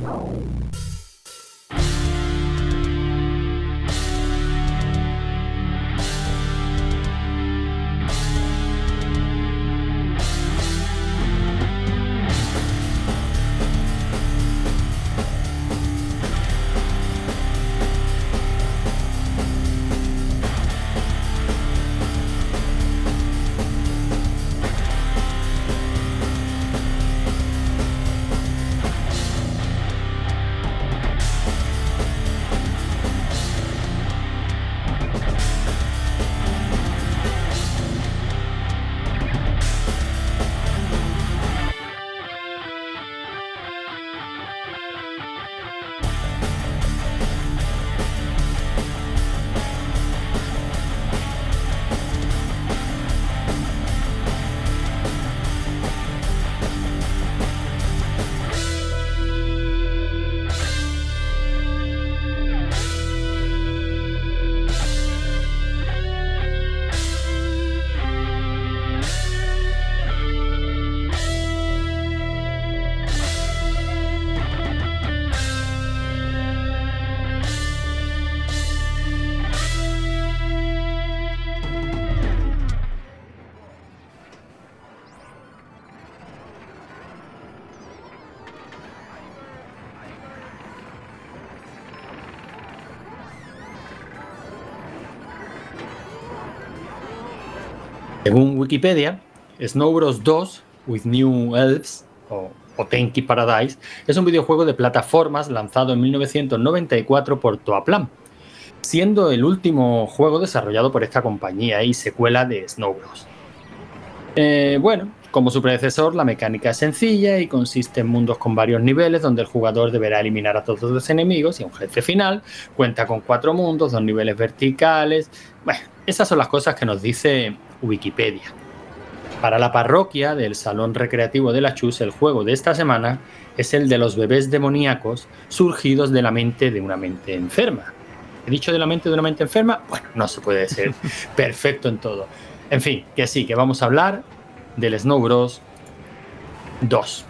Wow. Según Wikipedia, Snow Bros. 2 with New Elves o, o Tenki Paradise es un videojuego de plataformas lanzado en 1994 por Toaplan, siendo el último juego desarrollado por esta compañía y secuela de Snow Bros. Eh, bueno, como su predecesor, la mecánica es sencilla y consiste en mundos con varios niveles donde el jugador deberá eliminar a todos los enemigos y un jefe final. Cuenta con cuatro mundos, dos niveles verticales. Esas son las cosas que nos dice Wikipedia. Para la parroquia del Salón Recreativo de la Chus, el juego de esta semana es el de los bebés demoníacos surgidos de la mente de una mente enferma. ¿He dicho de la mente de una mente enferma? Bueno, no se puede ser perfecto en todo. En fin, que sí, que vamos a hablar del Snow Bros 2.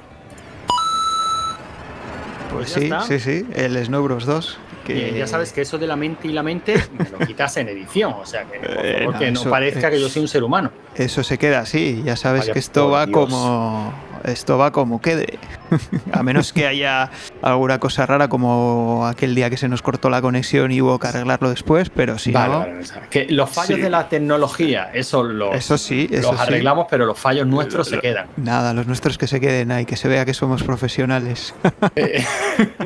Pues sí, sí, sí, el Snow Bros 2. Que... ya sabes que eso de la mente y la mente me lo quitas en edición, o sea que, por favor, eh, no, que no parezca que yo soy un ser humano. Eso se queda así, ya sabes Vaya que esto va Dios. como esto va como quede. A menos que haya alguna cosa rara como aquel día que se nos cortó la conexión y hubo que arreglarlo después, pero si vale, no... Vale, que los fallos sí. de la tecnología, eso los, eso sí, eso los arreglamos, sí. pero los fallos nuestros lo, se quedan. Nada, los nuestros que se queden ahí, que se vea que somos profesionales. Eh,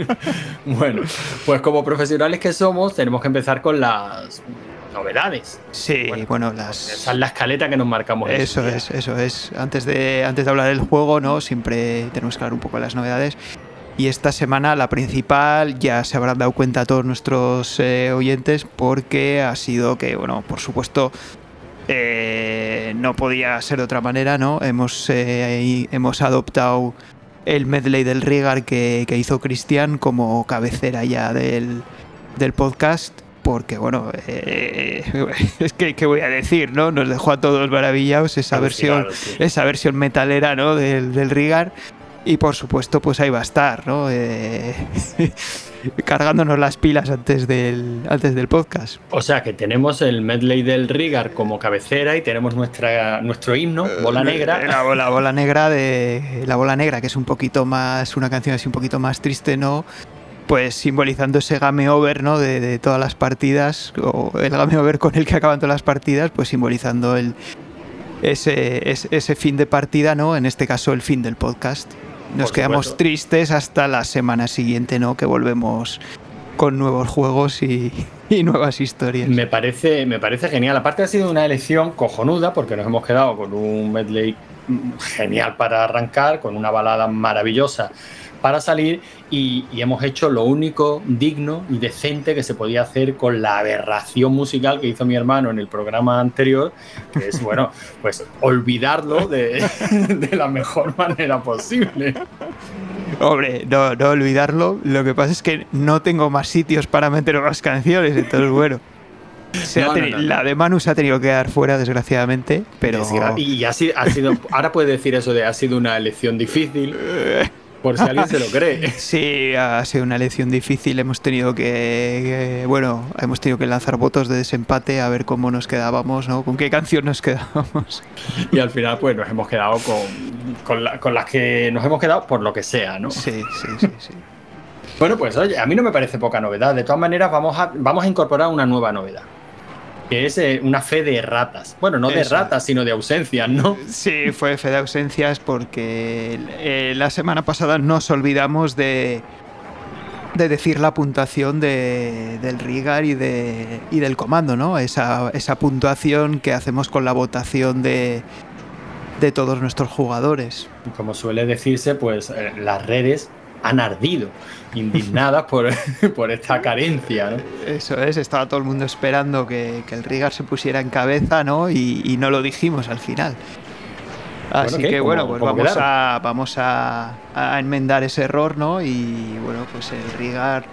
bueno, pues como profesionales que somos, tenemos que empezar con las novedades. Sí, bueno, bueno, las... Esa es la escaleta que nos marcamos. Eso es, eso es. Antes de, antes de hablar del juego, ¿no? Siempre tenemos que hablar un poco de las novedades. Y esta semana la principal ya se habrán dado cuenta todos nuestros eh, oyentes porque ha sido que, bueno, por supuesto, eh, no podía ser de otra manera, ¿no? Hemos, eh, hemos adoptado el medley del Rigar que, que hizo Cristian como cabecera ya del, del podcast porque bueno, eh, es que qué voy a decir, ¿no? Nos dejó a todos maravillados esa versión, sí. esa versión metalera, ¿no? Del, del Rigar. Y por supuesto, pues ahí va a estar, ¿no? Eh, cargándonos las pilas antes del, antes del podcast. O sea que tenemos el medley del Rigar como cabecera y tenemos nuestra, nuestro himno, Bola Negra. La bola, bola negra de. La bola negra, que es un poquito más. una canción así un poquito más triste, ¿no? Pues simbolizando ese game over ¿no? de, de, todas las partidas, o el game over con el que acaban todas las partidas, pues simbolizando el, ese, ese, ese fin de partida, ¿no? en este caso el fin del podcast. Nos Por quedamos supuesto. tristes hasta la semana siguiente, ¿no? que volvemos con nuevos juegos y, y, nuevas historias. Me parece, me parece genial. Aparte ha sido una elección cojonuda porque nos hemos quedado con un medley genial para arrancar, con una balada maravillosa para salir y, y, hemos hecho lo único digno y decente que se podía hacer con la aberración musical que hizo mi hermano en el programa anterior, que es, bueno, pues olvidarlo de, de la mejor manera posible. Hombre, no, no olvidarlo. Lo que pasa es que no tengo más sitios para meter más canciones, entonces bueno. Se no, tenido, no, no, la de Manu se ha tenido que dar fuera, desgraciadamente, pero... Y ha sido, ha sido, ahora puede decir eso de ha sido una elección difícil. Por si alguien se lo cree. Sí, ha sido una elección difícil. Hemos tenido que, bueno, hemos tenido que lanzar votos de desempate a ver cómo nos quedábamos, ¿no? Con qué canción nos quedábamos. Y al final, pues nos hemos quedado con, con, las que nos hemos quedado por lo que sea, ¿no? Sí, sí, sí, sí. Bueno, pues oye, a mí no me parece poca novedad. De todas maneras, vamos a, vamos a incorporar una nueva novedad que es eh, una fe de ratas. Bueno, no de ratas, sino de ausencias, ¿no? Sí, fue fe de ausencias porque eh, la semana pasada nos olvidamos de, de decir la puntuación de, del Rigar y, de, y del comando, ¿no? Esa, esa puntuación que hacemos con la votación de, de todos nuestros jugadores. Como suele decirse, pues eh, las redes han ardido, indignadas por, por esta carencia. ¿no? Eso es, estaba todo el mundo esperando que, el Rigar se pusiera en cabeza, ¿no? Y, no lo dijimos al final. Así que bueno, pues vamos, a, vamos a, enmendar ese error, ¿no? Y bueno, pues el Rigar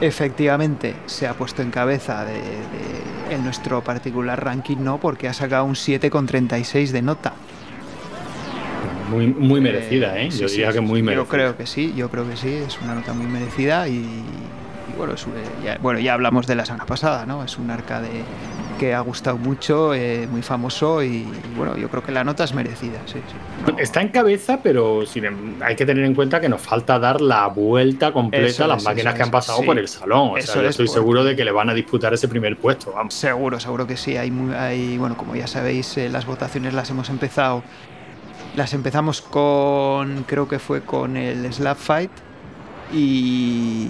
efectivamente se ha puesto en cabeza de, en nuestro particular ranking, ¿no? Porque ha sacado un 7,36 de nota. Muy, muy merecida, ¿eh? yo diría que muy merecida. Yo creo que sí, yo creo que sí, es una nota muy merecida y, bueno, ya, bueno, ya hablamos de la semana pasada, ¿no? Es un arcade que ha gustado mucho, eh, muy famoso y, bueno, yo creo que la nota es merecida, sí, Está en cabeza, pero em, hay que tener en cuenta que nos falta dar la vuelta completa a las máquinas que han pasado por el salón. O sea, yo estoy seguro de que le van a disputar ese primer puesto. Vamos. Seguro, seguro que sí. Hay, hay bueno, como ya sabéis, eh, las votaciones las hemos empezado las empezamos con, creo que fue con el Slap Fight y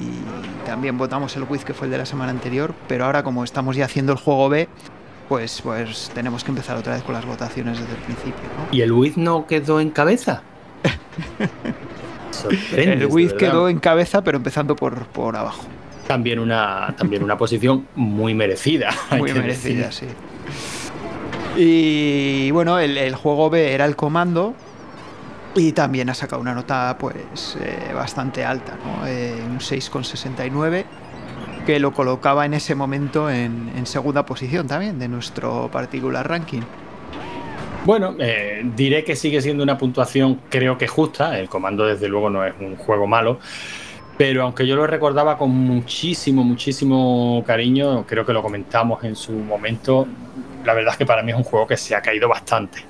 también votamos el Wiz que fue el de la semana anterior, pero ahora como estamos ya haciendo el juego B, pues, pues tenemos que empezar otra vez con las votaciones desde el principio. ¿Y el Wiz no quedó en cabeza? el Wiz quedó en cabeza, pero empezando por, por abajo. También una, también una posición muy merecida. Muy merecida, sí. Y bueno, el, juego B era el comando y también ha sacado una nota pues eh, bastante alta, ¿no? Eh, un 6,69 que lo colocaba en ese momento en, segunda posición también de nuestro particular ranking. Bueno, eh, diré que sigue siendo una puntuación creo que justa. El comando desde luego no es un juego malo. Pero aunque yo lo recordaba con muchísimo, muchísimo cariño, creo que lo comentamos en su momento, la verdad es que para mí es un juego que se ha caído bastante.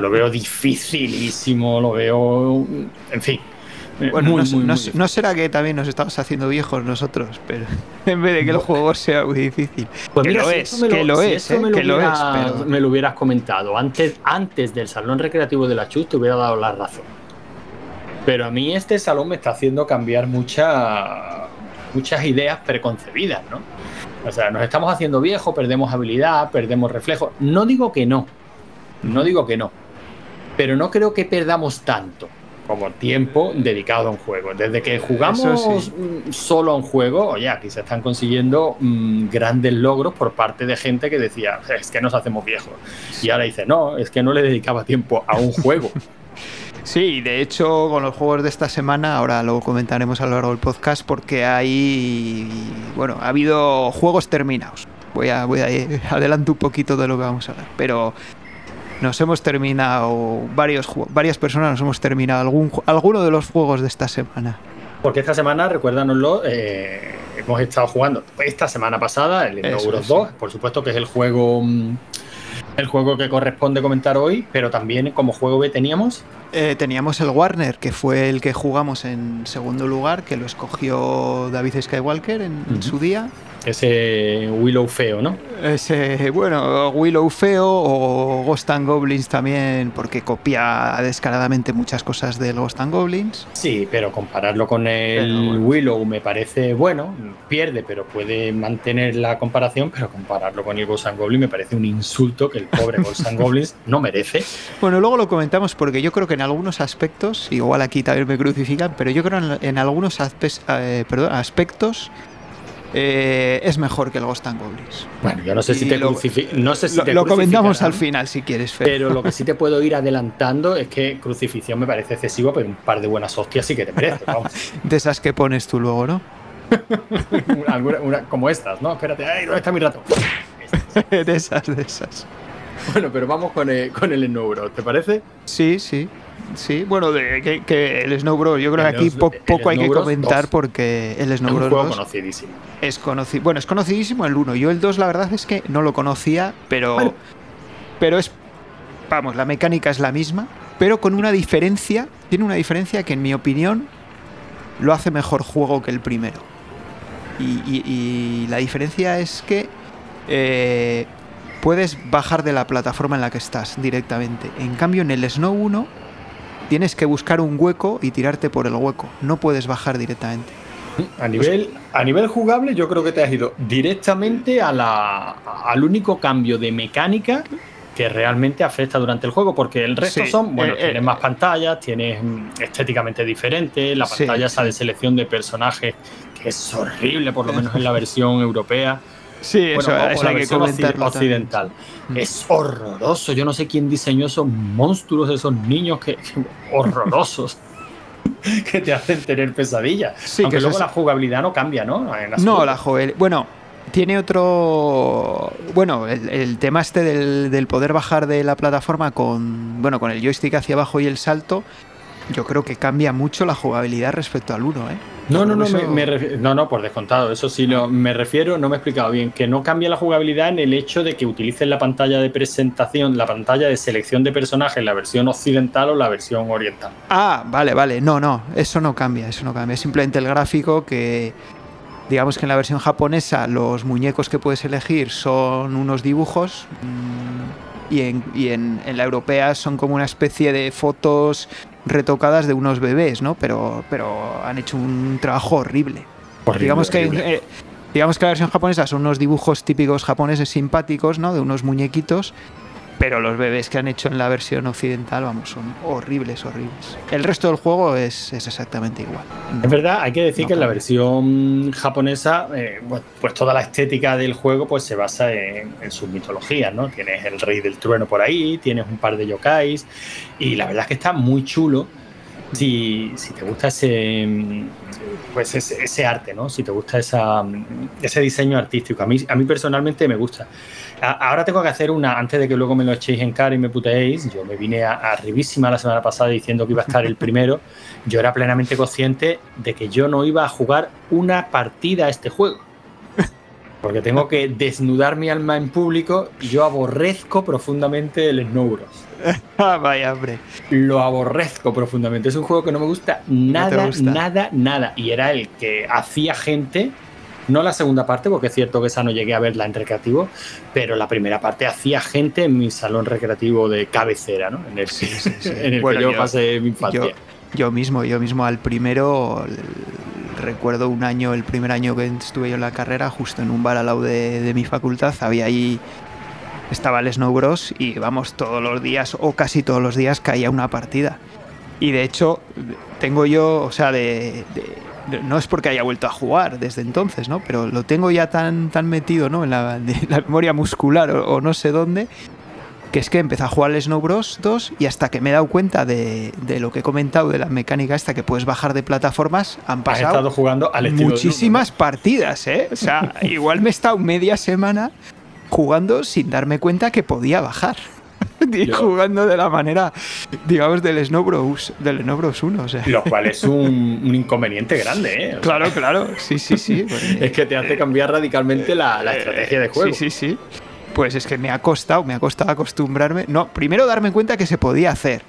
lo veo dificilísimo, lo veo. En fin. Bueno, no, será que también nos estamos haciendo viejos nosotros, pero en vez de que el juego sea muy difícil. Pues que lo es, que lo es, que lo es, pero... me lo hubieras comentado antes, antes del salón recreativo de la Chus, te hubiera dado la razón. Pero a mí este salón me está haciendo cambiar mucha, muchas ideas preconcebidas, ¿no? O sea, nos estamos haciendo viejos, perdemos habilidad, perdemos reflejo. No digo que no, no digo que no, pero no creo que perdamos tanto como tiempo dedicado a un juego. Desde que jugamos solo a un juego, oye, aquí se están consiguiendo mm, grandes logros por parte de gente que decía, es que nos hacemos viejos. Y ahora dice, no, es que no le dedicaba tiempo a un juego. Sí, de hecho, con los juegos de esta semana, ahora lo comentaremos a lo largo del podcast, porque hay. Bueno, ha habido juegos terminados. Voy a, voy a adelanto un poquito de lo que vamos a hablar. Pero nos hemos terminado. Varios, varias personas nos hemos terminado algún, alguno de los juegos de esta semana. Porque esta semana, recuérdanoslo, eh, hemos estado jugando esta semana pasada el Inauguros 2, por supuesto que es el juego. El juego que corresponde comentar hoy, pero también como juego B teníamos eh, teníamos el Warner, que fue el que jugamos en segundo lugar, que lo escogió David Skywalker en su día. Ese Willow feo, ¿no? Ese, bueno, Willow feo o Ghost and Goblins también, porque copia descaradamente muchas cosas del Ghost and Goblins. Sí, pero compararlo con el Willow me parece bueno, pierde, pero puede mantener la comparación, pero compararlo con el Ghost and Goblins me parece un insulto que el pobre Ghost and Goblins no merece. Bueno, luego lo comentamos porque yo creo que en algunos aspectos, igual aquí también me crucifican, pero yo creo en, en algunos eh, perdón, aspectos eh, es mejor que el Ghost and Goblins. Bueno, yo no sé si te crucifican. No sé si lo, comentamos al final si quieres, Pero lo que sí te puedo ir adelantando es que crucifixión me parece excesivo, pero un par de buenas hostias sí que te merece. de esas que pones tú luego, ¿no? como estas, ¿no? Espérate, ¡ay, ¿dónde está mi rato? de esas, de esas. Bueno, pero vamos con el, con el ¿te parece? Sí, sí. Sí, bueno, de, que, el Snow Bros. Yo creo que aquí poco hay que comentar porque el Snow Bros. Es un conocidísimo. Es conocido. Bueno, es conocidísimo el 1. Yo el 2, la verdad es que no lo conocía, pero. Pero es. Vamos, la mecánica es la misma, pero con una diferencia. Tiene una diferencia que, en mi opinión, lo hace mejor juego que el primero. Y, la diferencia es que eh, puedes bajar de la plataforma en la que estás directamente. En cambio, en el Snow 1 tienes que buscar un hueco y tirarte por el hueco. No puedes bajar directamente. A nivel, a nivel jugable, yo creo que te has ido directamente a la, al único cambio de mecánica que realmente afecta durante el juego, porque el resto son, bueno, eh, tienes eh, más pantallas, tienes mm, estéticamente diferente, la pantalla esa de selección de personajes, que es horrible, por lo menos en la versión europea. Sí, eso, hay que comentarlo occidental. Mm. Es horroroso. Yo no sé quién diseñó esos monstruos, esos niños que, horrorosos. que te hacen tener pesadillas. Sí, Aunque luego la jugabilidad no cambia, ¿no? no, la jugabilidad. Bueno, tiene otro. Bueno, el, tema este del, del, poder bajar de la plataforma con. Bueno, con el joystick hacia abajo y el salto. Yo creo que cambia mucho la jugabilidad respecto al 1, ¿eh? No, no, no, me, no, no, por descontado. Eso sí, lo, me refiero, no me he explicado bien, que no cambia la jugabilidad en el hecho de que utilices la pantalla de presentación, la pantalla de selección de personajes, la versión occidental o la versión oriental. Ah, vale, vale. No, no, eso no cambia, eso no cambia. Es simplemente el gráfico que, digamos que en la versión japonesa los muñecos que puedes elegir son unos dibujos. Mm, y, en, y en, en, la europea son como una especie de fotos retocadas de unos bebés, ¿no? Pero, pero han hecho un trabajo horrible. digamos, Que, eh, digamos que la versión japonesa son unos dibujos típicos japoneses simpáticos, ¿no? De unos muñequitos. Pero los bebés que han hecho en la versión occidental, vamos, son horribles, horribles. El resto del juego es, exactamente igual. es verdad, hay que decir que en la versión japonesa, eh, pues toda la estética del juego pues se basa en, en sus mitologías, ¿no? Tienes el rey del trueno por ahí, tienes un par de yokais, y la verdad es que está muy chulo. Si, te gusta ese, pues ese, arte, ¿no? Si te gusta ese diseño artístico. A mí, a mí personalmente me gusta. ahora tengo que hacer una, antes de que luego me lo echéis en cara y me puteéis, yo me vine arribísima la semana pasada diciendo que iba a estar el primero. Yo era plenamente consciente de que yo no iba a jugar una partida a este juego. Porque tengo que desnudar mi alma en público y yo aborrezco profundamente el Snow. Ah, vaya, hombre. Lo aborrezco profundamente. Es un juego que no me gusta nada, nada, nada. Y era el que hacía gente. No la segunda parte, porque es cierto que esa no llegué a verla en recreativo, pero la primera parte hacía gente en mi salón recreativo de cabecera, ¿no? En el, que yo, pasé mi infancia. Yo, mismo, yo mismo al primero, recuerdo un año, el primer año que estuve yo en la carrera, justo en un bar al lado de, de mi facultad, había ahí estaba el Snow Bros. y vamos, todos los días o casi todos los días caía una partida. Y de hecho, tengo yo, o sea, de, no es porque haya vuelto a jugar desde entonces, ¿no? Pero lo tengo ya tan, tan metido, ¿no? En la, memoria muscular o, no sé dónde, que es que empecé a jugar el Snow Bros 2 y hasta que me he dado cuenta de, lo que he comentado de la mecánica esta que puedes bajar de plataformas, han pasado jugando muchísimas partidas, ¿eh? O sea, igual me he estado media semana jugando sin darme cuenta que podía bajar. y jugando de la manera, digamos, del Snow Bros, del Snow Bros 1. O sea. Lo cual es un, inconveniente grande, ¿eh? claro, claro. Sí, sí, sí. es que te hace cambiar radicalmente la, la, estrategia de juego. Sí, sí, sí. Pues es que me ha costado, me ha costado acostumbrarme. No, primero darme cuenta que se podía hacer.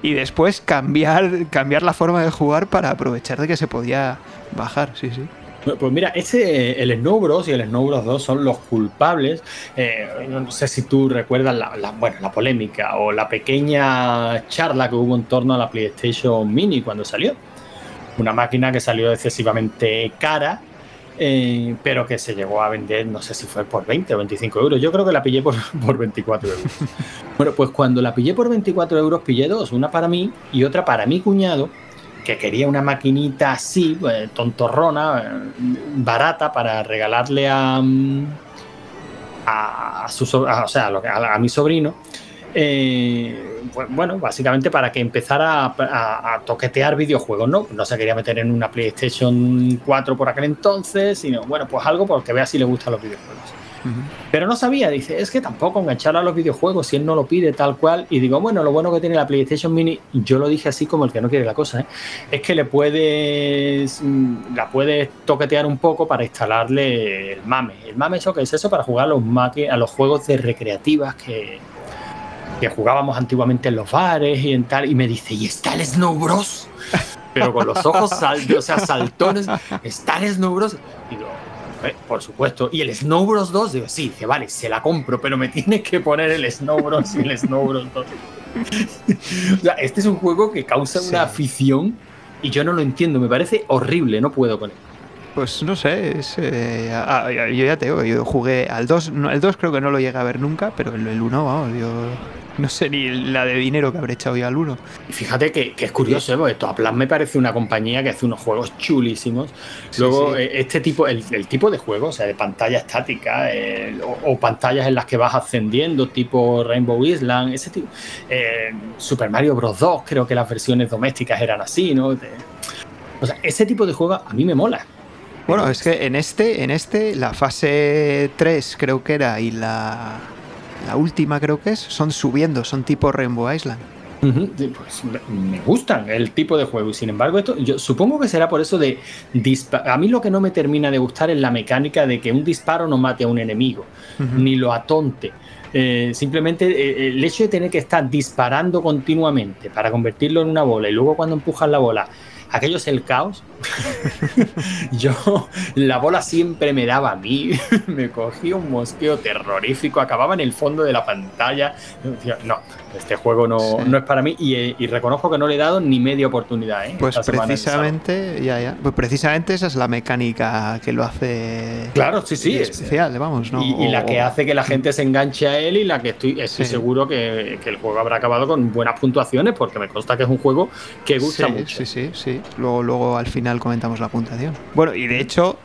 Y después cambiar, cambiar la forma de jugar para aprovechar de que se podía bajar, sí, sí. Pues mira, ese, el Snow Bros y el Snow Bros 2 son los culpables. Eh, no sé si tú recuerdas la, bueno, la polémica o la pequeña charla que hubo en torno a la PlayStation Mini cuando salió. Una máquina que salió excesivamente cara, eh, pero que se llegó a vender, no sé si fue por 20 o 25 euros. Yo creo que la pillé por, por 24 euros. bueno, pues cuando la pillé por 24 euros, pillé dos, una para mí y otra para mi cuñado que quería una maquinita así, eh, tontorrona, eh, barata, para regalarle a, mm, a, su, o sea, a, mi sobrino. Eh, pues, bueno, básicamente para que empezara a, toquetear videojuegos, ¿no? No se quería meter en una PlayStation 4 por aquel entonces, sino, bueno, pues algo porque vea si le gustan los videojuegos. Pero no sabía, dice, es que tampoco enganchar a los videojuegos si él no lo pide tal cual. Y digo, bueno, lo bueno que tiene la PlayStation Mini, yo lo dije así como el que no quiere la cosa, ¿eh? es que le puedes, mm, la puedes toquetear un poco para instalarle el mame. El mame, ¿eso es eso? Para jugar a los, a los juegos de recreativas que, que jugábamos antiguamente en los bares y en tal. Y me dice, ¿y está el Snow Bros? Pero con los ojos, o sea, saltones, ¿está el Snow Bros? Digo, eh, por supuesto. Y el Snow Bros 2, digo, sí, dice, vale, se la compro, pero me tienes que poner el Snow Bros y el Snow Bros 2. o sea, este es un juego que causa una afición y yo no lo entiendo, me parece horrible, no puedo con él. Pues no sé, eh, yo ya te digo, yo jugué al 2, el 2 creo que no lo llegué a ver nunca, pero el, 1, vamos, yo no sé ni la de dinero que habré echado yo al 1. Fíjate que, es curioso, ¿eh? porque Toaplan me parece una compañía que hace unos juegos chulísimos. Luego, eh, este tipo, el, tipo de juego, o sea, de pantalla estática eh, o, pantallas en las que vas ascendiendo, tipo Rainbow Island, ese tipo. Super Mario Bros. 2, creo que las versiones domésticas eran así, ¿no? o sea, ese tipo de juego a mí me mola. Bueno, es que en este, en este, la fase 3 creo que era y la, la última creo que es, son subiendo, son tipo Rainbow Island. Pues me gustan el tipo de juego y sin embargo esto yo supongo que será por eso de a mí lo que no me termina de gustar es la mecánica de que un disparo no mate a un enemigo ni lo atonte. Eh, simplemente eh, el hecho de tener que estar disparando continuamente para convertirlo en una bola y luego cuando empujas la bola aquello es el caos. yo, la bola siempre me daba a mí, me cogía un mosqueo terrorífico, acababa en el fondo de la pantalla. No, este juego no, no es para mí y, reconozco que no le he dado ni media oportunidad. ¿eh? Pues precisamente, ya, ya. Pues precisamente esa es la mecánica que lo hace. Claro, sí, sí. Especial, vamos, ¿no? Y, la que hace que la gente se enganche a él y la que estoy, estoy seguro que, que, el juego habrá acabado con buenas puntuaciones porque me consta que es un juego que gusta mucho. Sí, sí, sí. Luego, luego al final comentamos la puntuación. Bueno, y de hecho,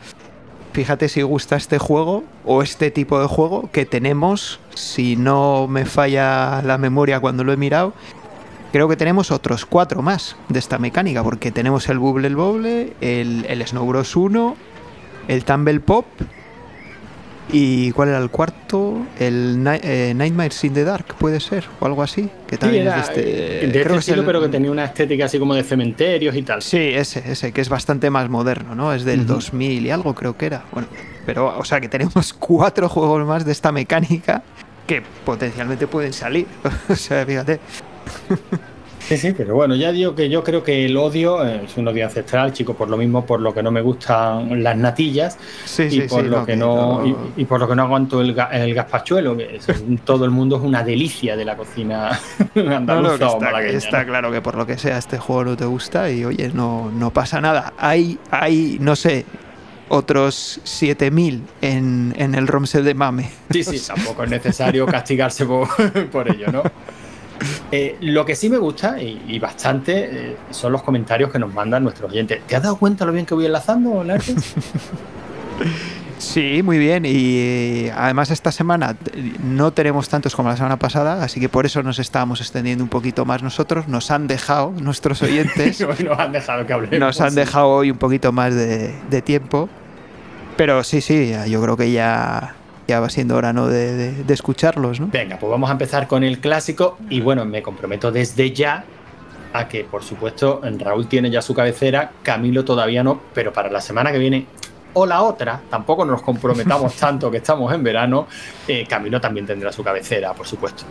fíjate si gusta este juego o este tipo de juego que tenemos, si no me falla la memoria cuando lo he mirado, creo que tenemos otros cuatro más de esta mecánica, porque tenemos el Bubble Bobble, el, el Snow Bros 1, el Tumble Pop ¿Y cuál era el cuarto? El eh, Nightmares in the Dark, puede ser, o algo así. Que también es de este, de este estilo, pero que tenía una estética así como de cementerios y tal. Sí, ese, ese, que es bastante más moderno, ¿no? Es del 2000 y algo, creo que era. Bueno, pero, o sea, que tenemos cuatro juegos más de esta mecánica que potencialmente pueden salir. o sea, fíjate. Sí, sí, pero bueno, ya digo que yo creo que el odio eh, es un odio ancestral, chico, por lo mismo, por lo que no me gustan las natillas y por lo que no, Y, por lo que no aguanto el, el gazpachuelo, que todo el mundo es una delicia de la cocina andaluza está, está claro que por lo que sea este juego no te gusta y oye, no, no pasa nada. Hay, hay, no sé, otros 7000 en, en el ROMSE de Mame. Sí, sí, tampoco es necesario castigarse por, por ello, ¿no? Eh, lo que sí me gusta y, bastante eh, son los comentarios que nos mandan nuestros oyentes. ¿Te has dado cuenta lo bien que voy enlazando, Larte? Sí, muy bien. Y además esta semana no tenemos tantos como la semana pasada, así que por eso nos estábamos extendiendo un poquito más nosotros. Nos han dejado nuestros oyentes. nos han dejado que hablemos. Nos han dejado hoy un poquito más de tiempo. Pero sí, sí, yo creo que ya ya va siendo hora ¿no? de, escucharlos. ¿no? Venga, pues vamos a empezar con el clásico y bueno, me comprometo desde ya a que por supuesto Raúl tiene ya su cabecera, Camilo todavía no, pero para la semana que viene o la otra, tampoco nos comprometamos tanto que estamos en verano, eh, Camilo también tendrá su cabecera, por supuesto.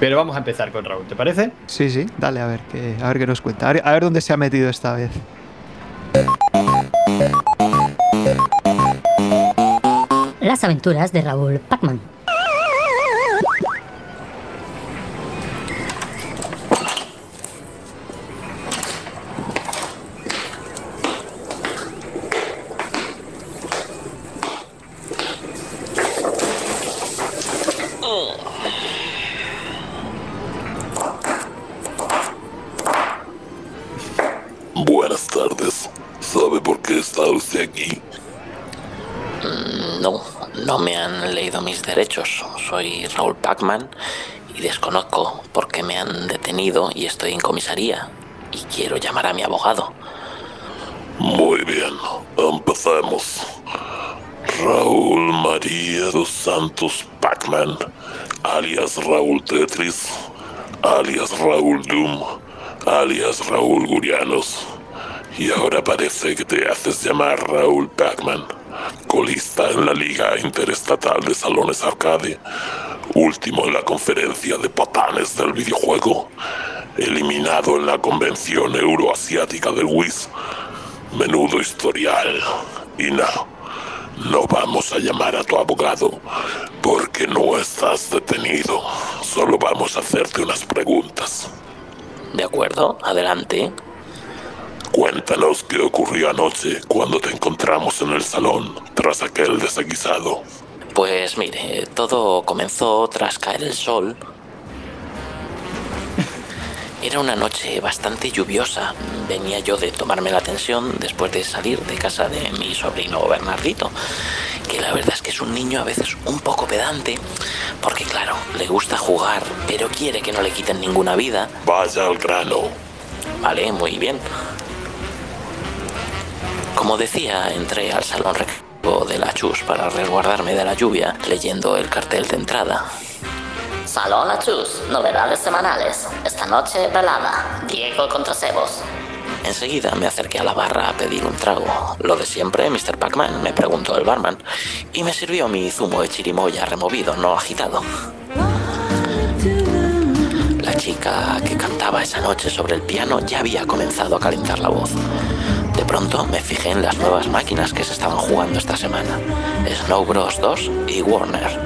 Pero vamos a empezar con Raúl, ¿te parece? Sí, sí, dale a ver qué, a ver qué nos cuenta. a ver dónde se ha metido esta vez. Las aventuras de Raúl Pacman. Derechos. Soy Raúl Pacman y desconozco por qué me han detenido y estoy en comisaría. Y quiero llamar a mi abogado. Muy bien, empecemos. Raúl María dos Santos Pac-Man, alias Raúl Tetris, alias Raúl Doom, alias Raúl Gurianos. Y ahora parece que te haces llamar Raúl Pac-Man, colista en la Liga Interestatal de Salones Arcade, último en la conferencia de patanes del videojuego, eliminado en la convención euroasiática del WIS. Menudo historial. Y no, no vamos a llamar a tu abogado porque no estás detenido. Solo vamos a hacerte unas preguntas. De acuerdo, adelante. Cuéntanos qué ocurrió anoche cuando te encontramos en el salón tras aquel desaguisado. Pues mire, todo comenzó tras caer el sol. Era una noche bastante lluviosa. Venía yo de tomarme la tensión después de salir de casa de mi sobrino Bernardito, que la verdad es que es un niño a veces un poco pedante, porque claro, le gusta jugar, pero quiere que no le quiten ninguna vida. Vaya al grano. Vale, muy bien. Como decía, entré al salón recreativo de la Chus para resguardarme de la lluvia, leyendo el cartel de entrada. Salón Achus, novedades semanales. Esta noche, velada. Diego contra Sebos. Enseguida me acerqué a la barra a pedir un trago. Lo de siempre, Mr. Pac-Man, me preguntó el barman, y me sirvió mi zumo de chirimoya removido, no agitado. La chica que cantaba esa noche sobre el piano ya había comenzado a calentar la voz. Pronto me fijé en las nuevas máquinas que se estaban jugando esta semana, Snow Bros 2 y Warner.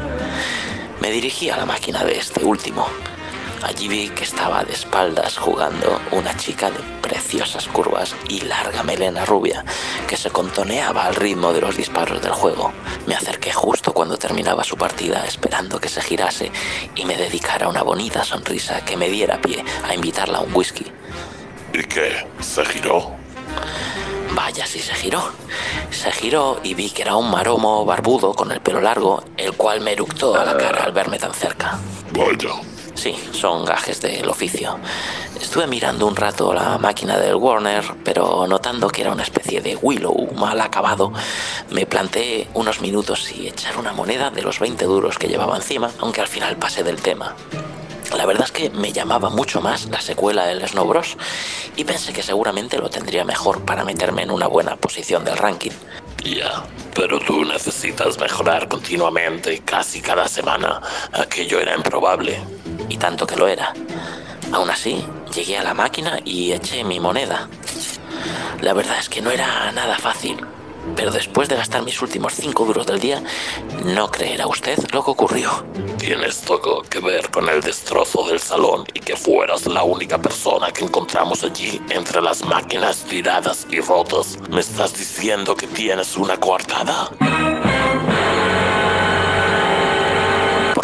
Me dirigí a la máquina de este último. Allí vi que estaba de espaldas jugando una chica de preciosas curvas y larga melena rubia que se contoneaba al ritmo de los disparos del juego. Me acerqué justo cuando terminaba su partida esperando que se girase y me dedicara una bonita sonrisa que me diera pie a invitarla a un whisky. ¿Y qué? ¿Se giró? Vaya si se giró. Se giró y vi que era un maromo barbudo con el pelo largo, el cual me eructó a la cara al verme tan cerca. Vaya. Sí, son gajes del oficio. Estuve mirando un rato la máquina del Warner, pero notando que era una especie de Willow mal acabado, me planteé unos minutos y echar una moneda de los 20 duros que llevaba encima, aunque al final pasé del tema. La verdad es que me llamaba mucho más la secuela del Snow Bros. y pensé que seguramente lo tendría mejor para meterme en una buena posición del ranking. Ya, pero tú necesitas mejorar continuamente, casi cada semana. Aquello era improbable. Y tanto que lo era. Aún así, llegué a la máquina y eché mi moneda. La verdad es que no era nada fácil, pero después de gastar mis últimos cinco duros del día, no creerá usted lo que ocurrió. Tienes todo que ver con el destrozo del salón y que fueras la única persona que encontramos allí entre las máquinas tiradas y rotas. ¿Me estás diciendo que tienes una coartada?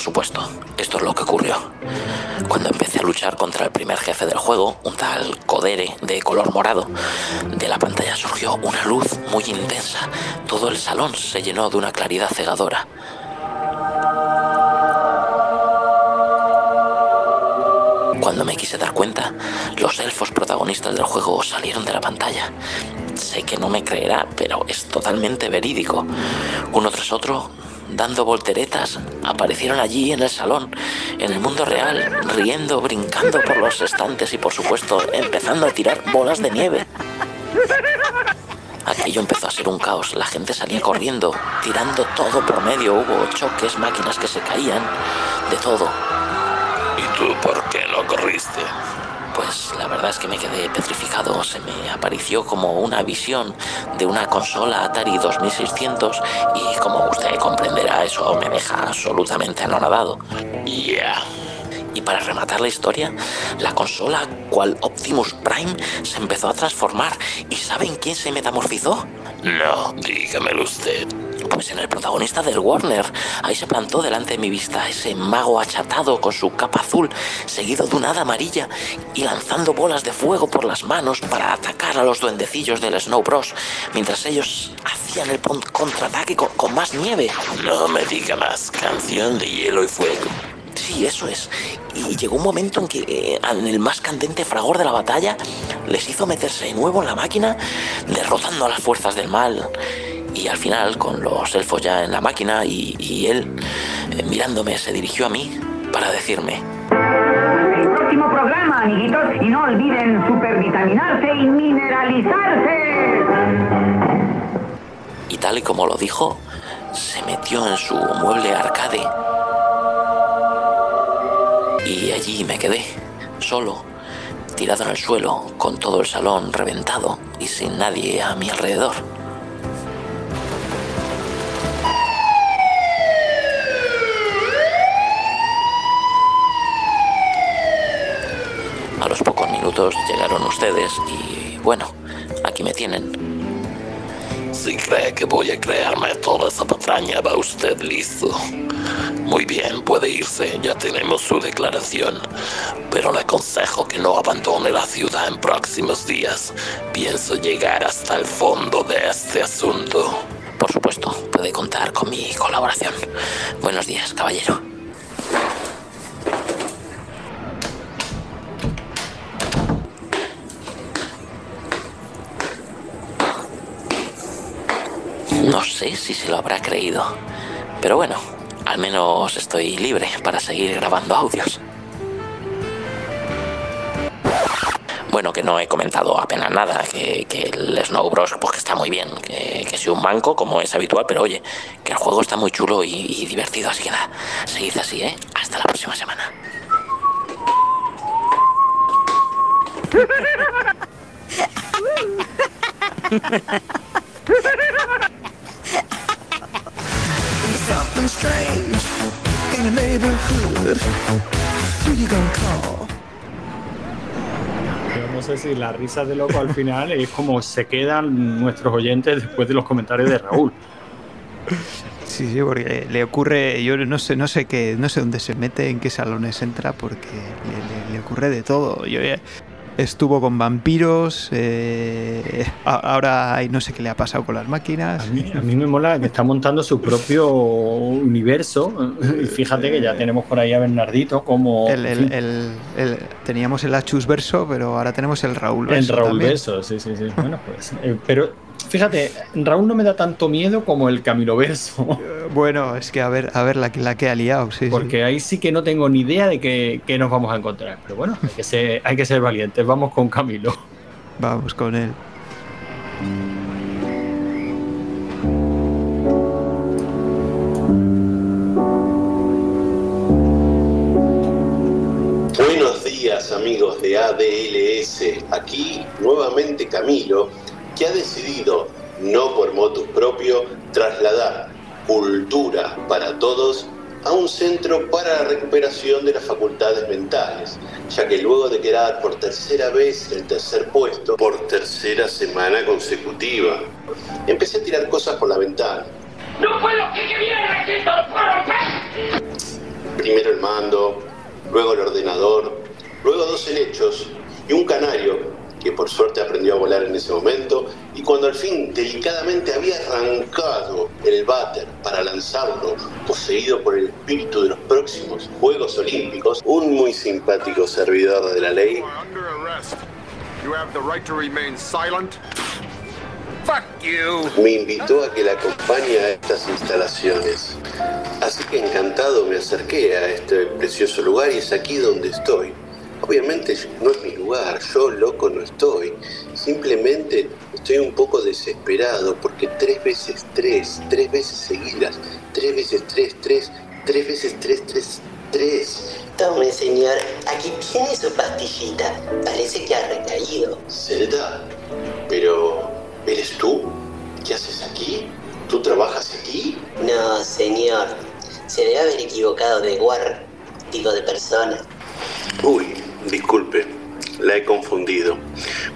Supuesto, esto es lo que ocurrió. Cuando empecé a luchar contra el primer jefe del juego, un tal Codere de color morado, de la pantalla surgió una luz muy intensa. Todo el salón se llenó de una claridad cegadora. Cuando me quise dar cuenta, los elfos protagonistas del juego salieron de la pantalla. Sé que no me creerá, pero es totalmente verídico. Uno tras otro, dando volteretas, aparecieron allí en el salón, en el mundo real, riendo, brincando por los estantes y por supuesto empezando a tirar bolas de nieve. Aquello empezó a ser un caos, la gente salía corriendo, tirando todo por medio, hubo choques, máquinas que se caían, de todo. ¿Y tú por qué no corriste? Pues la verdad es que me quedé petrificado, se me apareció como una visión de una consola Atari 2600 y como usted comprenderá eso me deja absolutamente anonadado. Ya. Y para rematar la historia, la consola, cual Optimus Prime, se empezó a transformar. ¿Y saben quién se metamorfizó? No, dígamelo usted. Pues en el protagonista del Warner. Ahí se plantó delante de mi vista ese mago achatado con su capa azul, seguido de una hada amarilla y lanzando bolas de fuego por las manos para atacar a los duendecillos del Snow Bros, mientras ellos hacían el contraataque con, con más nieve. No me diga más. Canción de hielo y fuego. Sí, eso es. Y llegó un momento en que, eh, en el más candente fragor de la batalla, les hizo meterse de nuevo en la máquina, derrotando a las fuerzas del mal. Y al final, con los elfos ya en la máquina y, él eh, mirándome, se dirigió a mí para decirme... El próximo programa, amiguitos, y no olviden supervitaminarse y mineralizarse. Y tal y como lo dijo, se metió en su mueble arcade. Y allí me quedé, solo, tirado en el suelo, con todo el salón reventado y sin nadie a mi alrededor. A los pocos minutos llegaron ustedes y bueno, aquí me tienen. Si cree que voy a crearme toda esa patraña, va usted listo. Muy bien, puede irse, ya tenemos su declaración. Pero le aconsejo que no abandone la ciudad en próximos días. Pienso llegar hasta el fondo de este asunto. Por supuesto, puede contar con mi colaboración. Buenos días, caballero. No sé si se lo habrá creído. Pero bueno, al menos estoy libre para seguir grabando audios. Bueno, que no he comentado apenas nada, que, el Snow Bros. pues que está muy bien, que, que soy un manco como es habitual, pero oye, que el juego está muy chulo y, divertido, así que nada, así, ¿eh? Hasta la próxima semana. Yo no sé si la risa de loco al final es como se quedan nuestros oyentes después de los comentarios de Raúl. Sí, sí, porque le ocurre, yo no sé, no sé qué, no sé dónde se mete, en qué salones entra, porque le, ocurre de todo. Yo estuvo con vampiros, eh, ahora no sé qué le ha pasado con las máquinas. A mí, me mola que está montando su propio universo. Fíjate que ya tenemos por ahí a Bernardito como... teníamos el Achus verso, pero ahora tenemos el Raúl verso. El Raúl verso, sí, sí, sí. Bueno, pues... Eh, pero fíjate, Raúl no me da tanto miedo como el Camilo Verso. Bueno, es que a ver, a ver la, la que ha liado, sí. Porque ahí sí que no tengo ni idea de qué, nos vamos a encontrar. Pero bueno, hay que, ser, hay que ser valientes. Vamos con Camilo. Vamos con él. Buenos días amigos de ADLS. Aquí nuevamente Camilo que ha decidido, no por motus propio, trasladar cultura para todos a un centro para la recuperación de las facultades mentales, ya que luego de quedar por tercera vez el tercer puesto, por tercera semana consecutiva, empecé a tirar cosas por la ventana. ¡No puedo que, viene Primero el mando, luego el ordenador, luego dos helechos y un canario que por suerte aprendió a volar en ese momento, y cuando al fin delicadamente había arrancado el váter para lanzarlo, poseído por el espíritu de los próximos Juegos Olímpicos, un muy simpático servidor de la ley me invitó a que la acompañe a estas instalaciones. Así que encantado me acerqué a este precioso lugar y es aquí donde estoy. Obviamente no es mi lugar, yo loco no estoy. Simplemente estoy un poco desesperado porque tres veces tres, tres veces seguidas, tres veces tres, tres, tres veces tres, tres, tres. Tome, señor, aquí tiene su pastillita. Parece que ha recaído. Zelda, pero ¿eres tú? ¿Qué haces aquí? ¿Tú trabajas aquí? No, señor. Se debe haber equivocado de guar, digo de persona. Uy, Disculpe, la he confundido.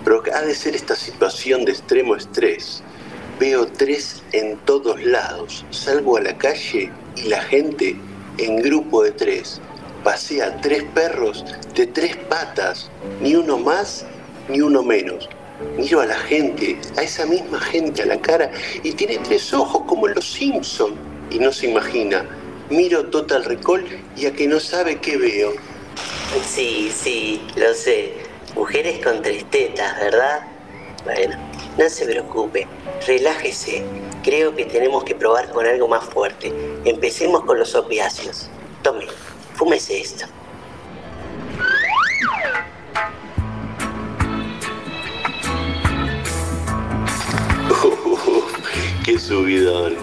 Pero ha de ser esta situación de extremo estrés. Veo tres en todos lados. Salgo a la calle y la gente en grupo de tres. Pasea tres perros de tres patas. Ni uno más, ni uno menos. Miro a la gente, a esa misma gente a la cara y tiene tres ojos como los Simpson. Y no se imagina. Miro Total Recall y a que no sabe qué veo Sí, sí, lo sé. Mujeres con tristetas, ¿verdad? Bueno, No se preocupe, relájese. Creo que tenemos que probar con algo más fuerte. Empecemos con los opiáceos. Tome, fúmese esto. ¡Qué subidón!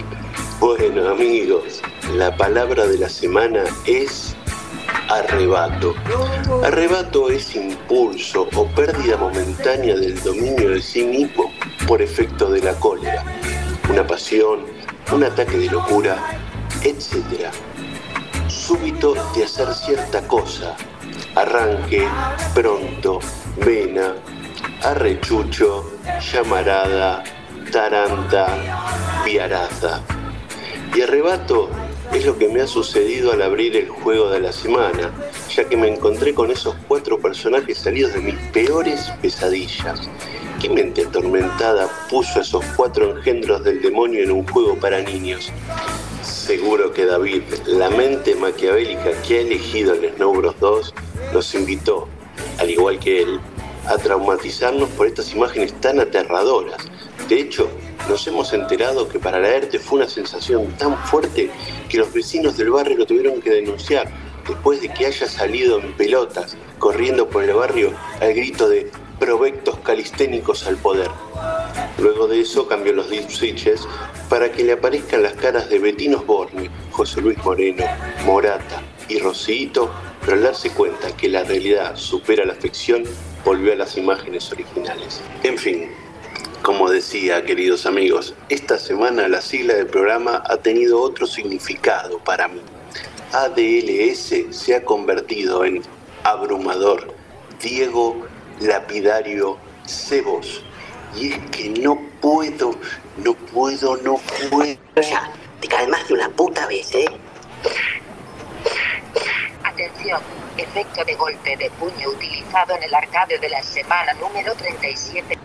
Bueno, amigos, la palabra de la semana es arrebato. Arrebato es impulso o pérdida momentánea del dominio de sí mismo por efecto de la cólera, una pasión, un ataque de locura, etc. Súbito de hacer cierta cosa, arranque, pronto, vena, arrechucho, llamarada, taranta, viaraza. Y arrebato es lo que me ha sucedido al abrir el juego de la semana, ya que me encontré con esos cuatro personajes salidos de mis peores pesadillas. ¿Qué mente atormentada puso esos cuatro engendros del demonio en un juego para niños? Seguro que David, la mente maquiavélica que ha elegido el Snow Bros 2, nos invitó, al igual que él, a traumatizarnos por estas imágenes tan aterradoras. De hecho, nos hemos enterado que para la ERTE fue una sensación tan fuerte que los vecinos del barrio lo tuvieron que denunciar después de que haya salido en pelotas corriendo por el barrio al grito de provectos calisténicos al poder. Luego de eso cambió los deep switches para que le aparezcan las caras de Bettinos Borne, José Luis Moreno, Morata y Rosito, pero al darse cuenta que la realidad supera la ficción, volvió a las imágenes originales. En fin, como decía, queridos amigos, esta semana la sigla del programa ha tenido otro significado para mí. ADLS se ha convertido en abrumador, Diego Lapidario Cebos. Y es que no puedo, no puedo, no puedo. Ya, te calmas de una puta vez, ¿eh? Atención, efecto de golpe de puño utilizado en el arcade de la semana número 37.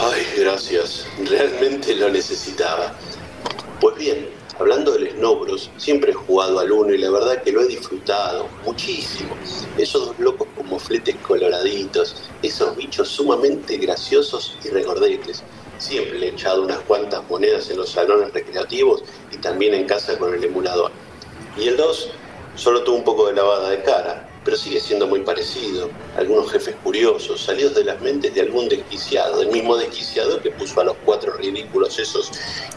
Ay, gracias. Realmente lo necesitaba. Pues bien, hablando del Snow Bros, siempre he jugado al uno y la verdad que lo he disfrutado muchísimo. Esos dos locos con mofletes coloraditos, esos bichos sumamente graciosos y regordetes. Siempre le he echado unas cuantas monedas en los salones recreativos y también en casa con el emulador. Y el 2 solo tuvo un poco de lavada de cara, pero sigue siendo muy parecido. Algunos jefes curiosos, salidos de las mentes de algún desquiciado, el mismo desquiciado que puso a los cuatro ridículos esos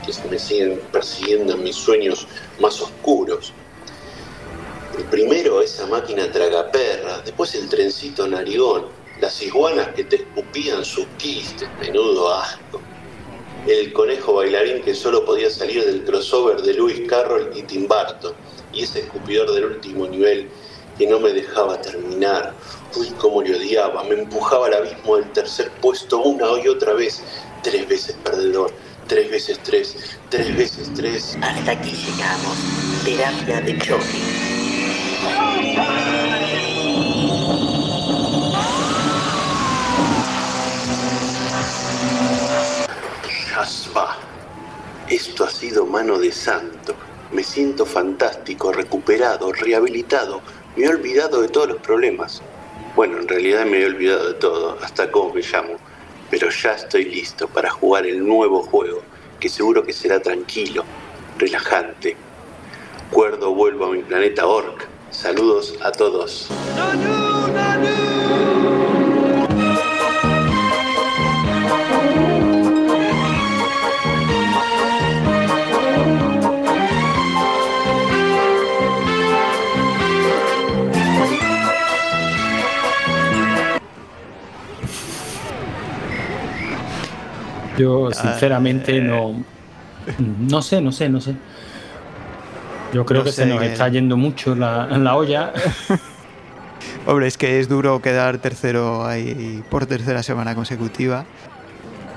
que me siguen persiguiendo en mis sueños más oscuros. El primero, esa máquina tragaperras, después el trencito narigón, las iguanas que te escupían sus quistes, menudo asco. El conejo bailarín que solo podía salir del crossover de Lewis Carroll y Tim Burton, y ese escupidor del último nivel que no me dejaba terminar. Uy, cómo le odiaba, me empujaba al abismo del tercer puesto una y otra vez, tres veces perdedor, tres veces tres, tres veces tres. Hasta aquí llegamos. Terapia de choque. Esto ha sido mano de santo. Me siento fantástico, recuperado, rehabilitado. Me he olvidado de todos los problemas. Bueno, en realidad me he olvidado de todo, hasta cómo me llamo. Pero ya estoy listo para jugar el nuevo juego, que seguro que será tranquilo, relajante. Cuerdo vuelvo a mi planeta Orc. Saludos a todos. Yo sinceramente no. No sé, no sé, no sé. Yo creo No que se nos está yendo mucho la, la olla. Hombre, es que es duro quedar tercero ahí por tercera semana consecutiva.